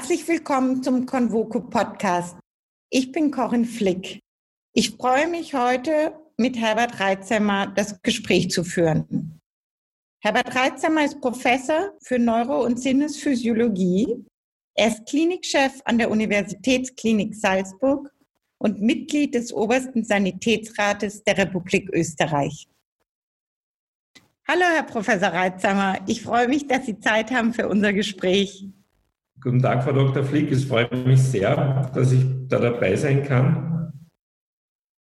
Herzlich willkommen zum Convoco Podcast. Ich bin Corinne Flick. Ich freue mich heute mit Herbert Reitzemmer das Gespräch zu führen. Herbert Reitzemmer ist Professor für Neuro- und Sinnesphysiologie. Er ist Klinikchef an der Universitätsklinik Salzburg und Mitglied des obersten Sanitätsrates der Republik Österreich. Hallo, Herr Professor Reitzammer. Ich freue mich, dass Sie Zeit haben für unser Gespräch. Guten Tag, Frau Dr. Flick. Es freut mich sehr, dass ich da dabei sein kann.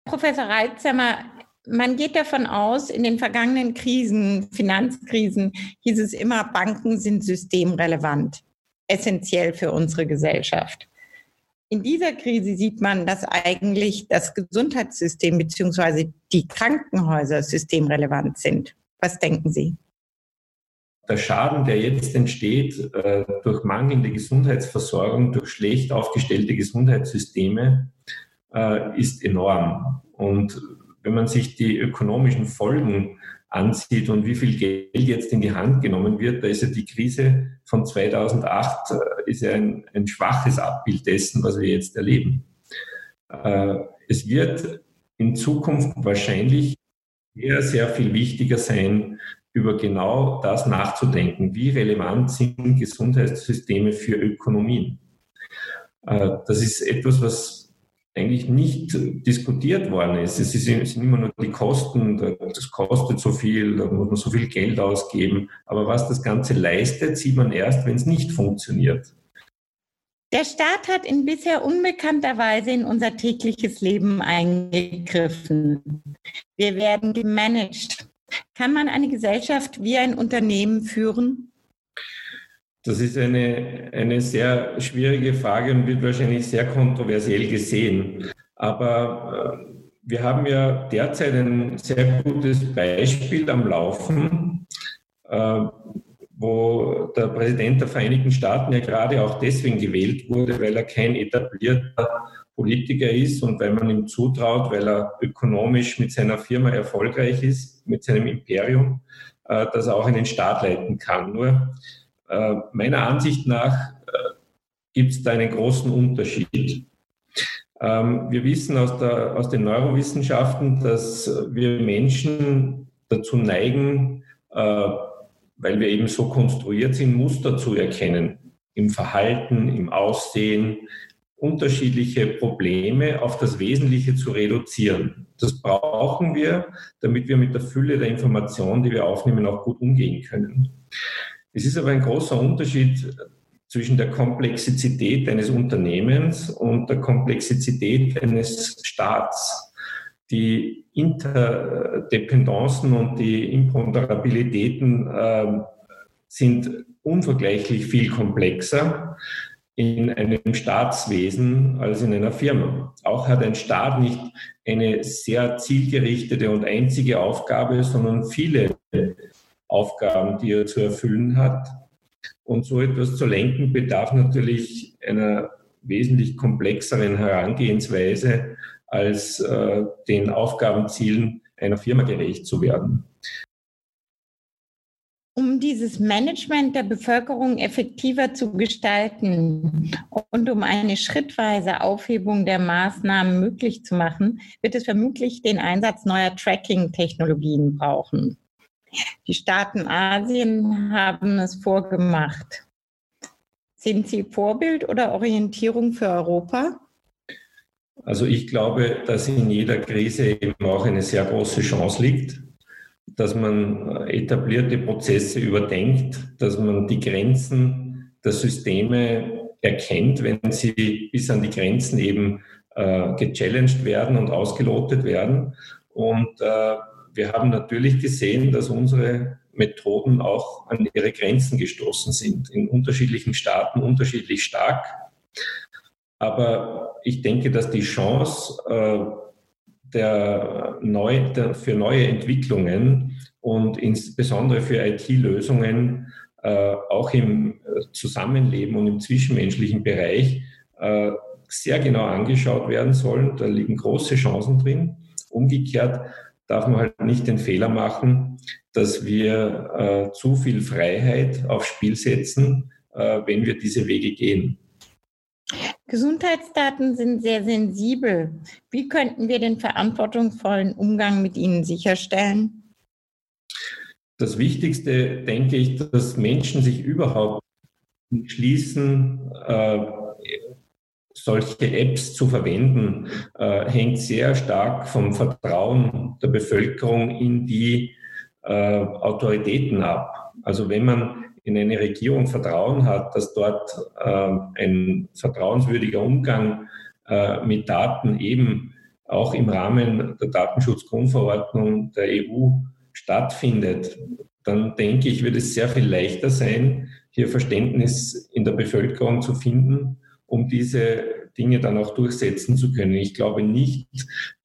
Professor Reitzammer, man geht davon aus, in den vergangenen Krisen, Finanzkrisen, hieß es immer, Banken sind systemrelevant, essentiell für unsere Gesellschaft. In dieser Krise sieht man, dass eigentlich das Gesundheitssystem bzw. die Krankenhäuser systemrelevant sind. Was denken Sie? Der Schaden, der jetzt entsteht äh, durch mangelnde Gesundheitsversorgung, durch schlecht aufgestellte Gesundheitssysteme, äh, ist enorm. Und wenn man sich die ökonomischen Folgen ansieht und wie viel Geld jetzt in die Hand genommen wird, da ist ja die Krise von 2008 äh, ist ja ein, ein schwaches Abbild dessen, was wir jetzt erleben. Es wird in Zukunft wahrscheinlich sehr, sehr viel wichtiger sein, über genau das nachzudenken. Wie relevant sind Gesundheitssysteme für Ökonomien? Äh, das ist etwas, was eigentlich nicht diskutiert worden ist. Es sind immer nur die Kosten, das kostet so viel, da muss man so viel Geld ausgeben. Aber was das Ganze leistet, sieht man erst, wenn es nicht funktioniert. Der Staat hat in bisher unbekannter Weise in unser tägliches Leben eingegriffen. Wir werden gemanagt. Kann man eine Gesellschaft wie ein Unternehmen führen? Das ist eine, eine sehr schwierige Frage und wird wahrscheinlich sehr kontroversiell gesehen. Aber äh, wir haben ja derzeit ein sehr gutes Beispiel am Laufen, äh, wo der Präsident der Vereinigten Staaten ja gerade auch deswegen gewählt wurde, weil er kein etablierter Politiker ist und weil man ihm zutraut, weil er ökonomisch mit seiner Firma erfolgreich ist, mit seinem Imperium, äh, dass er auch einen Staat leiten kann. Nur äh, meiner Ansicht nach äh, gibt es da einen großen Unterschied. Ähm, wir wissen aus, der, aus den Neurowissenschaften, dass wir Menschen dazu neigen, weil wir eben so konstruiert sind, Muster zu erkennen. Im Verhalten, im Aussehen, unterschiedliche Probleme auf das Wesentliche zu reduzieren. Das brauchen wir, damit wir mit der Fülle der Informationen, die wir aufnehmen, auch gut umgehen können. Es ist aber ein großer Unterschied zwischen der Komplexität eines Unternehmens und der Komplexität eines Staats. Die Interdependancen und die Imponderabilitäten äh, sind unvergleichlich viel komplexer in einem Staatswesen als in einer Firma. Auch hat ein Staat nicht eine sehr zielgerichtete und einzige Aufgabe, sondern viele Aufgaben, die er zu erfüllen hat. Und so etwas zu lenken bedarf natürlich einer wesentlich komplexeren Herangehensweise, als äh, den Aufgabenzielen einer Firma gerecht zu werden. Um dieses Management der Bevölkerung effektiver zu gestalten und um eine schrittweise Aufhebung der Maßnahmen möglich zu machen, wird es vermutlich den Einsatz neuer Tracking-Technologien brauchen. Die Staaten Asien haben es vorgemacht. Sind sie Vorbild oder Orientierung für Europa? Also ich glaube, dass in jeder Krise eben auch eine sehr große Chance liegt dass man etablierte Prozesse überdenkt, dass man die Grenzen der Systeme erkennt, wenn sie bis an die Grenzen eben äh, gechallenged werden und ausgelotet werden. Und äh, wir haben natürlich gesehen, dass unsere Methoden auch an ihre Grenzen gestoßen sind, in unterschiedlichen Staaten unterschiedlich stark. Aber ich denke, dass die Chance, äh, der neu, der, für neue Entwicklungen und insbesondere für IT-Lösungen äh, auch im Zusammenleben und im zwischenmenschlichen Bereich äh, sehr genau angeschaut werden sollen. Da liegen große Chancen drin. Umgekehrt darf man halt nicht den Fehler machen, dass wir äh, zu viel Freiheit aufs Spiel setzen, äh, wenn wir diese Wege gehen. Gesundheitsdaten sind sehr sensibel. Wie könnten wir den verantwortungsvollen Umgang mit ihnen sicherstellen? Das Wichtigste, denke ich, dass Menschen sich überhaupt entschließen, äh, solche Apps zu verwenden, äh, hängt sehr stark vom Vertrauen der Bevölkerung in die äh, Autoritäten ab. Also wenn man in eine Regierung Vertrauen hat, dass dort äh, ein vertrauenswürdiger Umgang äh, mit Daten eben auch im Rahmen der Datenschutzgrundverordnung der EU stattfindet, dann denke ich, wird es sehr viel leichter sein, hier Verständnis in der Bevölkerung zu finden, um diese Dinge dann auch durchsetzen zu können. Ich glaube nicht,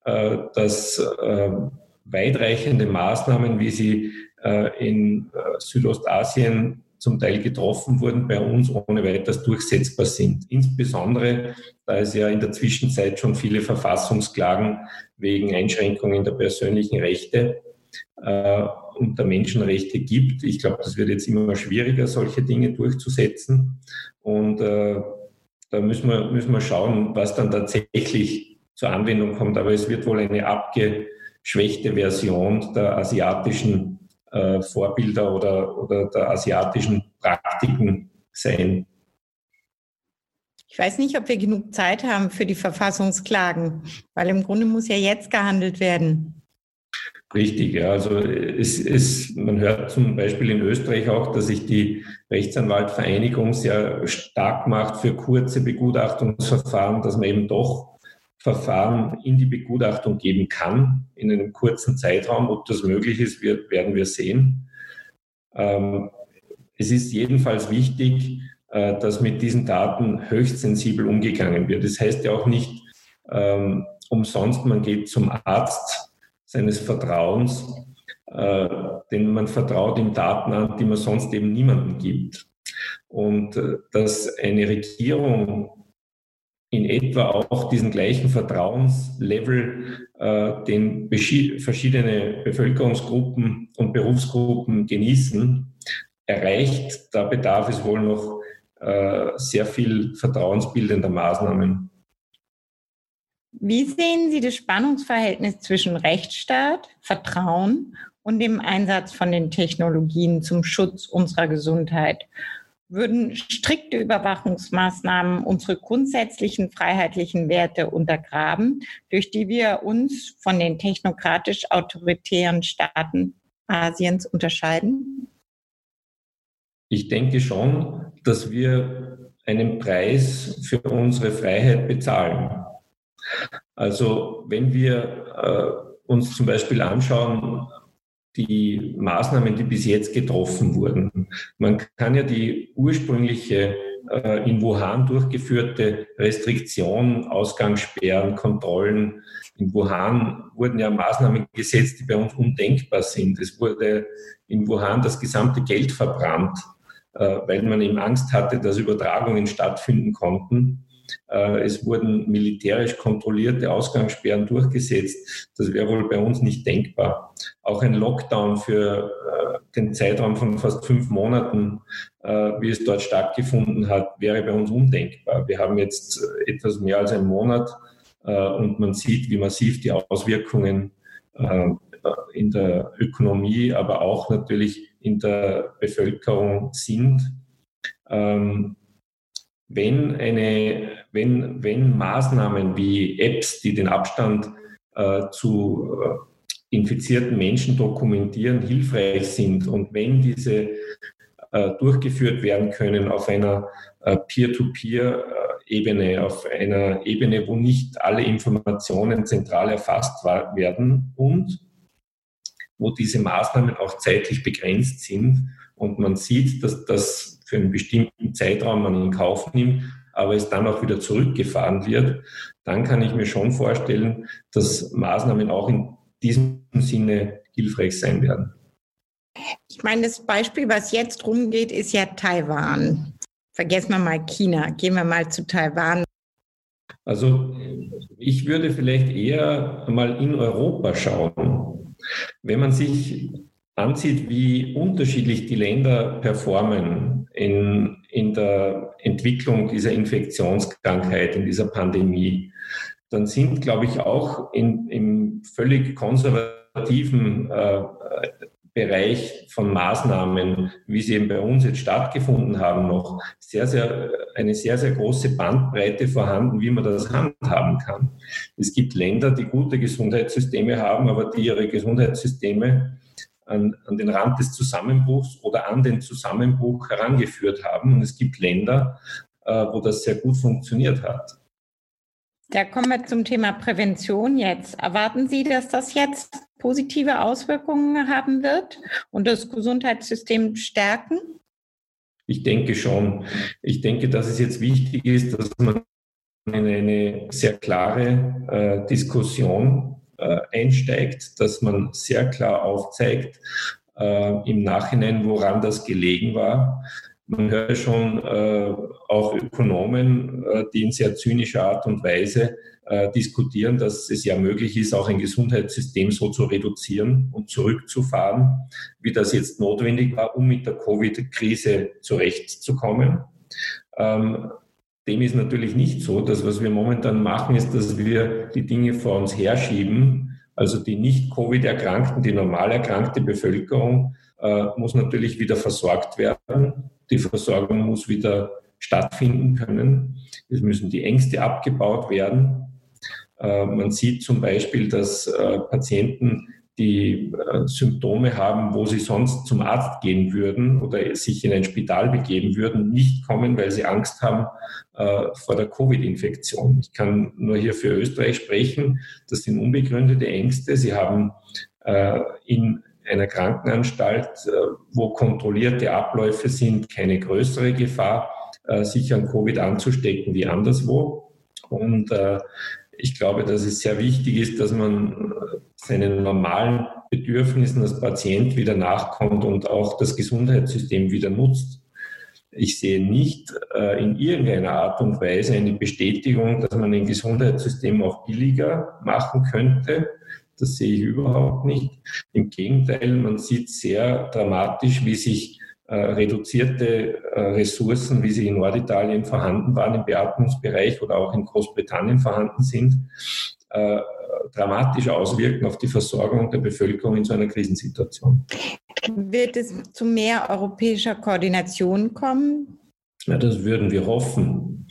äh, dass äh, weitreichende Maßnahmen, wie sie in Südostasien zum Teil getroffen wurden, bei uns ohne weiteres durchsetzbar sind. Insbesondere, da es ja in der Zwischenzeit schon viele Verfassungsklagen wegen Einschränkungen der persönlichen Rechte äh, und der Menschenrechte gibt. Ich glaube, das wird jetzt immer schwieriger, solche Dinge durchzusetzen. Und äh, da müssen wir, müssen wir schauen, was dann tatsächlich zur Anwendung kommt. Aber es wird wohl eine abgeschwächte Version der asiatischen äh, Vorbilder oder, oder der asiatischen Praktiken sein. Ich weiß nicht, ob wir genug Zeit haben für die Verfassungsklagen, weil im Grunde muss ja jetzt gehandelt werden. Richtig, ja. Also es ist, man hört zum Beispiel in Österreich auch, dass sich die Rechtsanwaltvereinigung sehr stark macht für kurze Begutachtungsverfahren, dass man eben doch Verfahren in die Begutachtung geben kann in einem kurzen Zeitraum. Ob das möglich ist, wird, werden wir sehen. Ähm, es ist jedenfalls wichtig, äh, dass mit diesen Daten höchst sensibel umgegangen wird. Das heißt ja auch nicht ähm, umsonst, man geht zum Arzt seines Vertrauens, äh, denn man vertraut ihm Daten an, die man sonst eben niemandem gibt. Und äh, dass eine Regierung in etwa auch diesen gleichen Vertrauenslevel, äh, den verschiedene Bevölkerungsgruppen und Berufsgruppen genießen, erreicht. Da bedarf es wohl noch äh, sehr viel vertrauensbildender Maßnahmen. Wie sehen Sie das Spannungsverhältnis zwischen Rechtsstaat, Vertrauen und dem Einsatz von den Technologien zum Schutz unserer Gesundheit? Würden strikte Überwachungsmaßnahmen unsere grundsätzlichen freiheitlichen Werte untergraben, durch die wir uns von den technokratisch autoritären Staaten Asiens unterscheiden? Ich denke schon, dass wir einen Preis für unsere Freiheit bezahlen. Also wenn wir äh, uns zum Beispiel anschauen, die Maßnahmen, die bis jetzt getroffen wurden. Man kann ja die ursprüngliche äh, in Wuhan durchgeführte Restriktion, Ausgangssperren, Kontrollen. In Wuhan wurden ja Maßnahmen gesetzt, die bei uns undenkbar sind. Es wurde in Wuhan das gesamte Geld verbrannt, äh, weil man eben Angst hatte, dass Übertragungen stattfinden konnten. Äh, es wurden militärisch kontrollierte Ausgangssperren durchgesetzt. Das wäre wohl bei uns nicht denkbar. Auch ein Lockdown für äh, den Zeitraum von fast fünf Monaten, äh, wie es dort stattgefunden hat, wäre bei uns undenkbar. Wir haben jetzt etwas mehr als einen Monat und man sieht, wie massiv die Auswirkungen in der Ökonomie, aber auch natürlich in der Bevölkerung sind. Ähm, wenn, eine, wenn, wenn Maßnahmen wie Apps, die den Abstand äh, zu äh, infizierten Menschen dokumentieren, hilfreich sind und wenn diese äh, durchgeführt werden können auf einer äh, Peer-to-Peer-Ebene, auf einer Ebene, wo nicht alle Informationen zentral erfasst werden und wo diese Maßnahmen auch zeitlich begrenzt sind und man sieht, dass das für einen bestimmten Zeitraum man in Kauf nimmt, aber es dann auch wieder zurückgefahren wird, dann kann ich mir schon vorstellen, dass Maßnahmen auch in diesem Sinne hilfreich sein werden. Ich meine, das Beispiel, was jetzt rumgeht, ist ja Taiwan. Vergessen wir mal China, gehen wir mal zu Taiwan. Also ich würde vielleicht eher mal in Europa schauen. Wenn man sich ansieht, wie unterschiedlich die Länder performen, in, in der Entwicklung dieser Infektionskrankheit, in dieser Pandemie, dann sind, glaube ich, auch in, im völlig konservativen äh, Bereich von Maßnahmen, wie sie eben bei uns jetzt stattgefunden haben, noch sehr, sehr, eine sehr, sehr große Bandbreite vorhanden, wie man das handhaben kann. Es gibt Länder, die gute Gesundheitssysteme haben, aber die ihre Gesundheitssysteme an, an den Rand des Zusammenbruchs oder an den Zusammenbruch herangeführt haben. Und es gibt Länder, äh, wo das sehr gut funktioniert hat. Da kommen wir zum Thema Prävention jetzt. Erwarten Sie, dass das jetzt positive Auswirkungen haben wird und das Gesundheitssystem stärken? Ich denke schon. Ich denke, dass es jetzt wichtig ist, dass man in eine sehr klare äh, Diskussion einsteigt, dass man sehr klar aufzeigt äh, im Nachhinein, woran das gelegen war. Man hört schon äh, auch Ökonomen, äh, die in sehr zynischer Art und Weise äh, diskutieren, dass es ja möglich ist, auch ein Gesundheitssystem so zu reduzieren und zurückzufahren, wie das jetzt notwendig war, um mit der Covid-Krise zurechtzukommen. Ähm, dem ist natürlich nicht so. Das, was wir momentan machen, ist, dass wir die Dinge vor uns herschieben. Also die nicht Covid-Erkrankten, die normal erkrankte Bevölkerung äh, muss natürlich wieder versorgt werden. Die Versorgung muss wieder stattfinden können. Es müssen die Ängste abgebaut werden. Äh, man sieht zum Beispiel, dass äh, Patienten, die äh, Symptome haben, wo sie sonst zum Arzt gehen würden oder sich in ein Spital begeben würden, nicht kommen, weil sie Angst haben vor der Covid-Infektion. Ich kann nur hier für Österreich sprechen. Das sind unbegründete Ängste. Sie haben in einer Krankenanstalt, wo kontrollierte Abläufe sind, keine größere Gefahr, sich an Covid anzustecken wie anderswo. Und ich glaube, dass es sehr wichtig ist, dass man seinen normalen Bedürfnissen als Patient wieder nachkommt und auch das Gesundheitssystem wieder nutzt. Ich sehe nicht äh, in irgendeiner Art und Weise eine Bestätigung, dass man ein Gesundheitssystem auch billiger machen könnte. Das sehe ich überhaupt nicht. Im Gegenteil, man sieht sehr dramatisch, wie sich reduzierte äh, Ressourcen, wie sie in Norditalien vorhanden waren im Beatmungsbereich oder auch in Großbritannien vorhanden sind, äh, dramatisch auswirken auf die Versorgung der Bevölkerung in so einer Krisensituation. Wird es zu mehr europäischer Koordination kommen? Ja, das würden wir hoffen.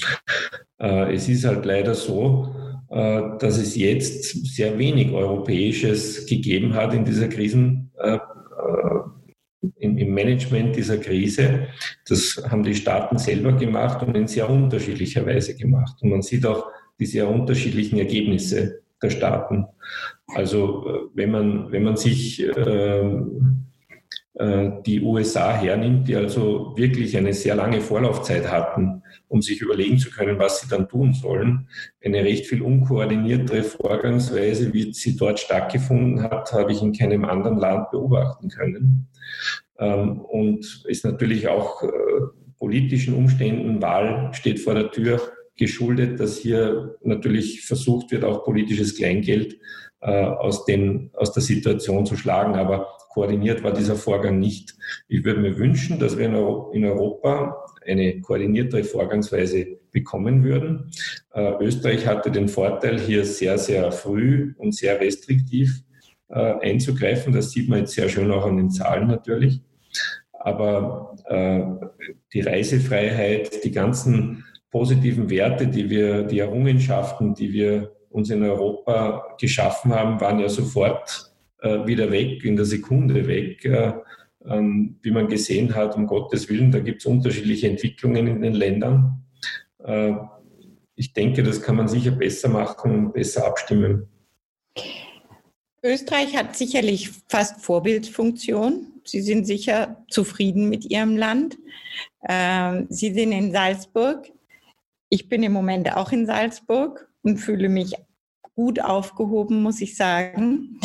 Es ist halt leider so, dass es jetzt sehr wenig Europäisches gegeben hat in dieser Krisen Management dieser Krise. Das haben die Staaten selber gemacht und in sehr unterschiedlicher Weise gemacht. Und man sieht auch die sehr unterschiedlichen Ergebnisse der Staaten. Also äh, wenn man, wenn man sich äh, äh, die USA hernimmt, die also wirklich eine sehr lange Vorlaufzeit hatten, um sich überlegen zu können, was sie dann tun sollen. Eine recht viel unkoordiniertere Vorgangsweise, wie sie dort stattgefunden hat, habe ich in keinem anderen Land beobachten können. Ähm, und ist natürlich auch äh, politischen Umständen, Wahl steht vor der Tür, geschuldet, dass hier natürlich versucht wird, auch politisches Kleingeld äh, aus, den, aus der Situation zu schlagen. Aber koordiniert war dieser Vorgang nicht. Ich würde mir wünschen, dass wir in Europa eine koordiniertere Vorgangsweise bekommen würden. Äh, Österreich hatte den Vorteil, hier sehr, sehr früh und sehr restriktiv äh, einzugreifen. Das sieht man jetzt sehr schön auch an den Zahlen natürlich. Aber äh, die Reisefreiheit, die ganzen positiven Werte, die wir, die Errungenschaften, die wir uns in Europa geschaffen haben, waren ja sofort äh, wieder weg, in der Sekunde weg. Äh, ähm, wie man gesehen hat, um Gottes Willen, da gibt es unterschiedliche Entwicklungen in den Ländern. Äh, ich denke, das kann man sicher besser machen und besser abstimmen. Österreich hat sicherlich fast Vorbildfunktion. Sie sind sicher zufrieden mit Ihrem Land. Ähm, Sie sind in Salzburg. Ich bin im Moment auch in Salzburg und fühle mich gut aufgehoben, muss ich sagen.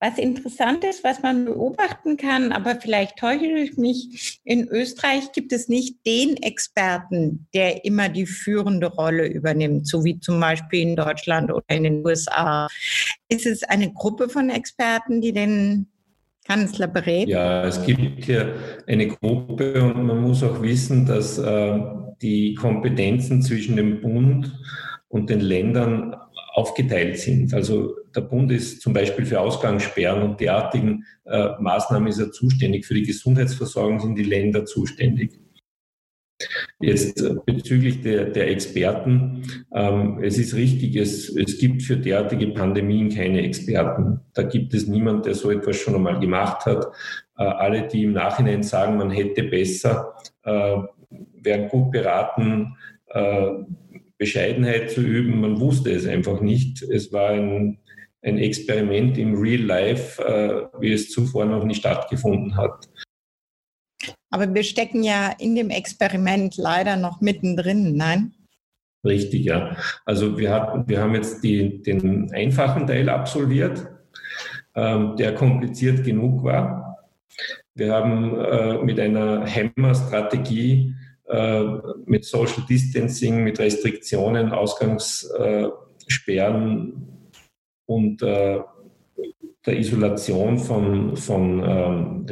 Was interessant ist, was man beobachten kann, aber vielleicht täusche ich mich, in Österreich gibt es nicht den Experten, der immer die führende Rolle übernimmt, so wie zum Beispiel in Deutschland oder in den USA. Ist es eine Gruppe von Experten, die den Kanzler? Ja, es gibt hier eine Gruppe und man muss auch wissen, dass äh, die Kompetenzen zwischen dem Bund und den Ländern aufgeteilt sind. Also der Bund ist zum Beispiel für Ausgangssperren und derartigen äh, Maßnahmen ist er zuständig. Für die Gesundheitsversorgung sind die Länder zuständig. Jetzt äh, bezüglich der, der Experten, ähm, es ist richtig, es, es gibt für derartige Pandemien keine Experten. Da gibt es niemand, der so etwas schon einmal gemacht hat. Äh, alle, die im Nachhinein sagen, man hätte besser, äh, werden gut beraten, äh, Bescheidenheit zu üben. Man wusste es einfach nicht. Es war ein, ein Experiment im Real Life, äh, wie es zuvor noch nicht stattgefunden hat. Aber wir stecken ja in dem Experiment leider noch mittendrin, nein? Richtig, ja. Also wir, hatten, wir haben jetzt die, den einfachen Teil absolviert, ähm, der kompliziert genug war. Wir haben äh, mit einer Hammer-Strategie, äh, mit Social Distancing, mit Restriktionen, Ausgangssperren und äh, der Isolation von, von ähm,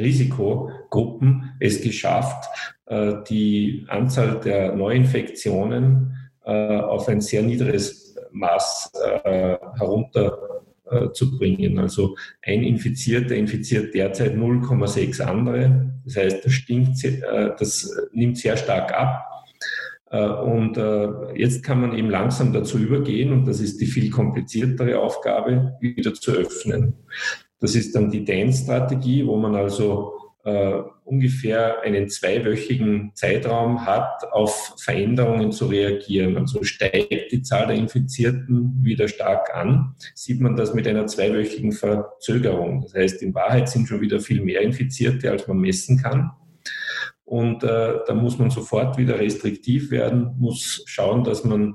Risikogruppen es geschafft, äh, die Anzahl der Neuinfektionen äh, auf ein sehr niedriges Maß äh, herunterzubringen. Also ein Infizierter infiziert derzeit 0,6 andere. Das heißt, das, stinkt, das nimmt sehr stark ab. Und jetzt kann man eben langsam dazu übergehen, und das ist die viel kompliziertere Aufgabe, wieder zu öffnen. Das ist dann die DAN-Strategie, wo man also äh, ungefähr einen zweiwöchigen Zeitraum hat, auf Veränderungen zu reagieren. Also steigt die Zahl der Infizierten wieder stark an, sieht man das mit einer zweiwöchigen Verzögerung. Das heißt, in Wahrheit sind schon wieder viel mehr Infizierte, als man messen kann. Und äh, da muss man sofort wieder restriktiv werden, muss schauen, dass man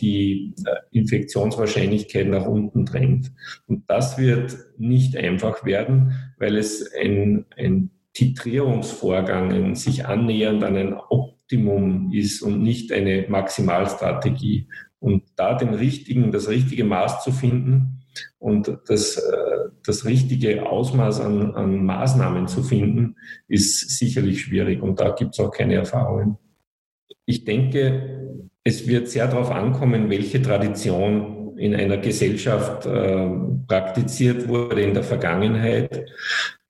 die äh, Infektionswahrscheinlichkeit nach unten drängt. Und das wird nicht einfach werden, weil es ein, ein Titrierungsvorgang, ein sich annähernd an ein Optimum ist und nicht eine Maximalstrategie. Und da den richtigen, das richtige Maß zu finden, und das, äh, das richtige Ausmaß an, an Maßnahmen zu finden, ist sicherlich schwierig und da gibt es auch keine Erfahrungen. Ich denke, es wird sehr darauf ankommen, welche Tradition in einer Gesellschaft äh, praktiziert wurde in der Vergangenheit,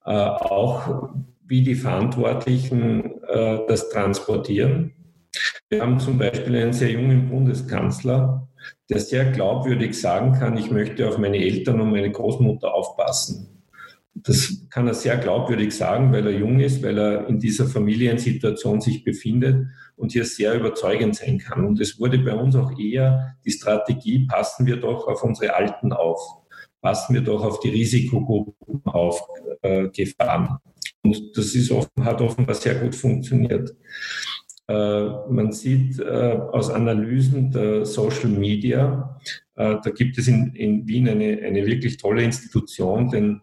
äh, auch wie die Verantwortlichen äh, das transportieren. Wir haben zum Beispiel einen sehr jungen Bundeskanzler, der sehr glaubwürdig sagen kann, ich möchte auf meine Eltern und meine Großmutter aufpassen. Das kann er sehr glaubwürdig sagen, weil er jung ist, weil er in dieser Familiensituation sich befindet und hier sehr überzeugend sein kann. Und es wurde bei uns auch eher die Strategie, passen wir doch auf unsere Alten auf, passen wir doch auf die Risikogruppen aufgefahren. Äh, und das ist offen, hat offenbar sehr gut funktioniert. Äh, man sieht äh, aus Analysen der Social Media, äh, da gibt es in, in Wien eine, eine wirklich tolle Institution, den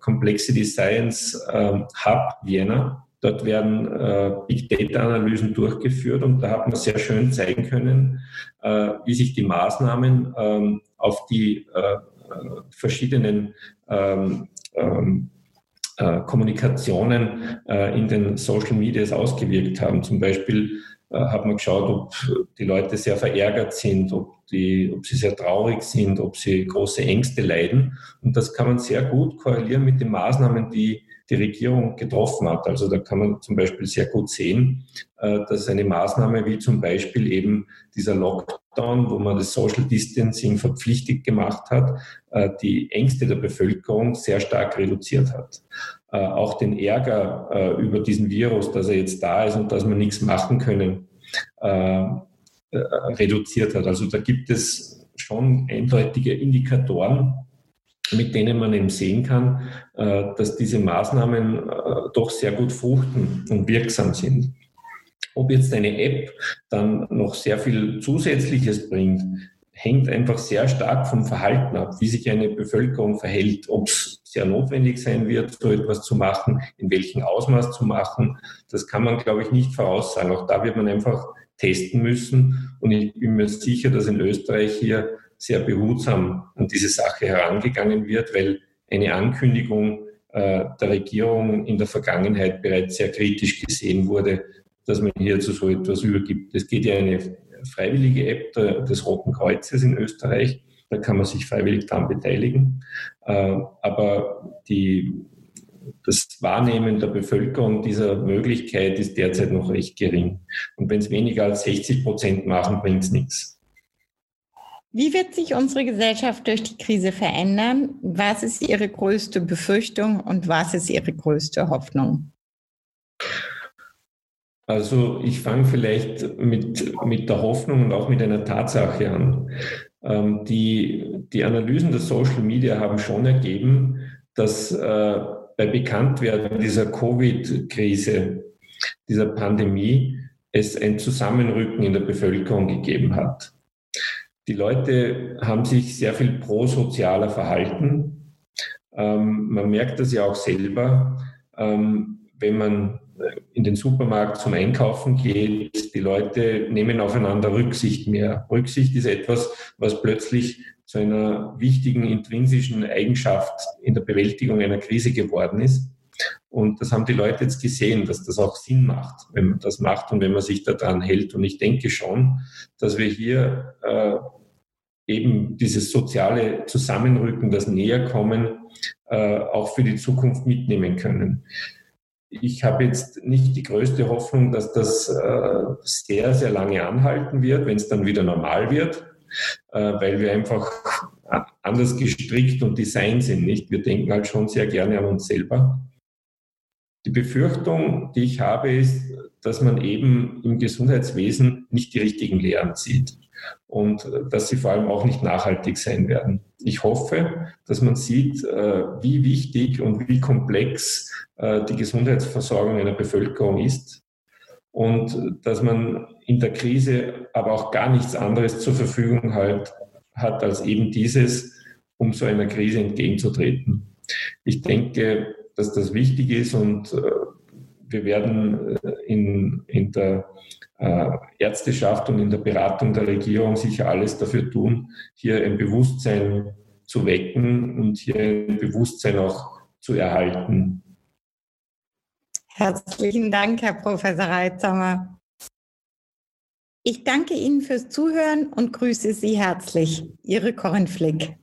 Complexity Science ähm, Hub Vienna. Dort werden Big Data Analysen durchgeführt und da hat man sehr schön zeigen können, wie sich die Maßnahmen ähm, auf die verschiedenen ähm, äh, Kommunikationen äh, in den Social Medias ausgewirkt haben. Zum Beispiel äh, hat man geschaut, ob die Leute sehr verärgert sind, ob, die, ob sie sehr traurig sind, ob sie große Ängste leiden. Und das kann man sehr gut korrelieren mit den Maßnahmen, die die Regierung getroffen hat. Also da kann man zum Beispiel sehr gut sehen, äh, dass eine Maßnahme wie zum Beispiel eben dieser Lockdown, wo man das Social Distancing verpflichtet gemacht hat, äh, die Ängste der Bevölkerung sehr stark reduziert hat. Äh, auch den Ärger über diesen Virus, dass er jetzt da ist und dass wir nichts machen können, reduziert hat. Also da gibt es schon eindeutige Indikatoren, mit denen man eben sehen kann, äh, dass diese Maßnahmen äh, doch sehr gut fruchten und wirksam sind. Ob jetzt eine App dann noch sehr viel Zusätzliches bringt, hängt einfach sehr stark vom Verhalten ab, wie sich eine Bevölkerung verhält, ob es sehr notwendig sein wird, so etwas zu machen, in welchem Ausmaß zu machen. Das kann man, glaube ich, nicht voraussagen. Auch da wird man einfach testen müssen. Und ich bin mir sicher, dass in Österreich hier sehr behutsam an diese Sache herangegangen wird, weil eine Ankündigung äh, der Regierung in der Vergangenheit bereits sehr kritisch gesehen wurde, dass man hier zu so etwas übergibt. Es geht ja eine freiwillige App des Roten Kreuzes in Österreich. Da kann man sich freiwillig daran beteiligen. Äh, aber die, das Wahrnehmen der Bevölkerung dieser Möglichkeit ist derzeit noch recht gering. Und wenn es weniger als 60 Prozent machen, bringt es nichts. Wie wird sich unsere Gesellschaft durch die Krise verändern? Was ist Ihre größte Befürchtung und was ist Ihre größte Hoffnung? Also ich fange vielleicht mit, mit der Hoffnung und auch mit einer Tatsache an. Ähm, die, die Analysen der Social Media haben schon ergeben, dass äh, bei Bekanntwerden dieser Covid-Krise, dieser Pandemie, es ein Zusammenrücken in der Bevölkerung gegeben hat. Die Leute haben sich sehr viel prosozialer verhalten. Ähm, man merkt das ja auch selber, ähm, wenn man in den Supermarkt zum Einkaufen geht. Die Leute nehmen aufeinander Rücksicht mehr. Rücksicht ist etwas, was plötzlich zu einer wichtigen intrinsischen Eigenschaft in der Bewältigung einer Krise geworden ist. Und das haben die Leute jetzt gesehen, dass das auch Sinn macht, wenn man das macht und wenn man sich daran hält. Und ich denke schon, dass wir hier äh, eben dieses soziale Zusammenrücken, das Näherkommen, äh, auch für die Zukunft mitnehmen können. Ich habe jetzt nicht die größte Hoffnung, dass das äh, sehr, sehr lange anhalten wird, wenn es dann wieder normal wird, äh, weil wir einfach anders gestrickt und designt sind. Nicht? Wir denken halt schon sehr gerne an uns selber. Die Befürchtung, die ich habe, ist, dass man eben im Gesundheitswesen nicht die richtigen Lehren zieht und dass sie vor allem auch nicht nachhaltig sein werden. Ich hoffe, dass man sieht, äh, wie wichtig und wie komplex äh, die Gesundheitsversorgung einer Bevölkerung ist und dass man in der Krise aber auch gar nichts anderes zur Verfügung hat, hat als eben dieses, um so einer Krise entgegenzutreten. Ich denke, dass das wichtig ist und äh, wir werden äh, in, in der äh, Ärzteschaft und in der Beratung der Regierung sicher alles dafür tun, hier ein Bewusstsein zu wecken und hier ein Bewusstsein auch zu erhalten. Herzlichen Dank, Herr Professor Reitzamer. Ich danke Ihnen fürs Zuhören und grüße Sie herzlich. Ihre Corinne Flick.